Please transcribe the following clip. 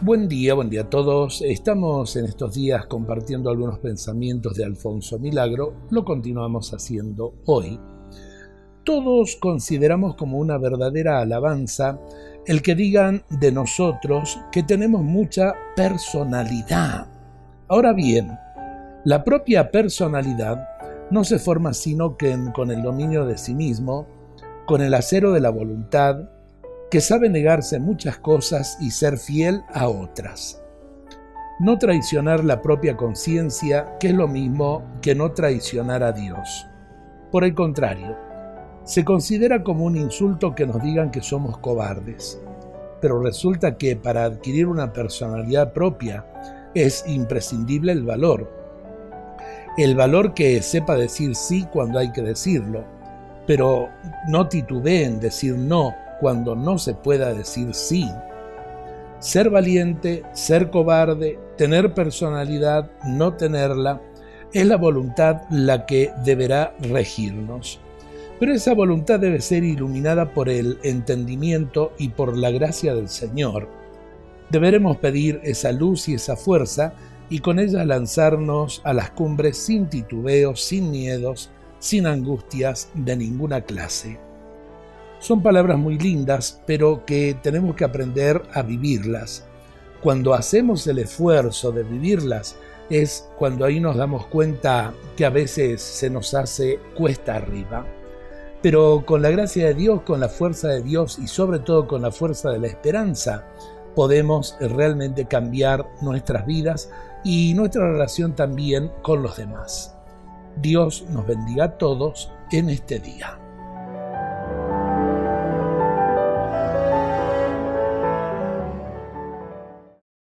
Buen día, buen día a todos. Estamos en estos días compartiendo algunos pensamientos de Alfonso Milagro. Lo continuamos haciendo hoy. Todos consideramos como una verdadera alabanza el que digan de nosotros que tenemos mucha personalidad. Ahora bien, la propia personalidad no se forma sino que con el dominio de sí mismo, con el acero de la voluntad, que sabe negarse muchas cosas y ser fiel a otras. No traicionar la propia conciencia, que es lo mismo que no traicionar a Dios. Por el contrario, se considera como un insulto que nos digan que somos cobardes. Pero resulta que para adquirir una personalidad propia es imprescindible el valor. El valor que sepa decir sí cuando hay que decirlo, pero no titubee en decir no cuando no se pueda decir sí. Ser valiente, ser cobarde, tener personalidad, no tenerla, es la voluntad la que deberá regirnos. Pero esa voluntad debe ser iluminada por el entendimiento y por la gracia del Señor. Deberemos pedir esa luz y esa fuerza y con ella lanzarnos a las cumbres sin titubeos, sin miedos, sin angustias de ninguna clase. Son palabras muy lindas, pero que tenemos que aprender a vivirlas. Cuando hacemos el esfuerzo de vivirlas, es cuando ahí nos damos cuenta que a veces se nos hace cuesta arriba. Pero con la gracia de Dios, con la fuerza de Dios y sobre todo con la fuerza de la esperanza, podemos realmente cambiar nuestras vidas y nuestra relación también con los demás. Dios nos bendiga a todos en este día.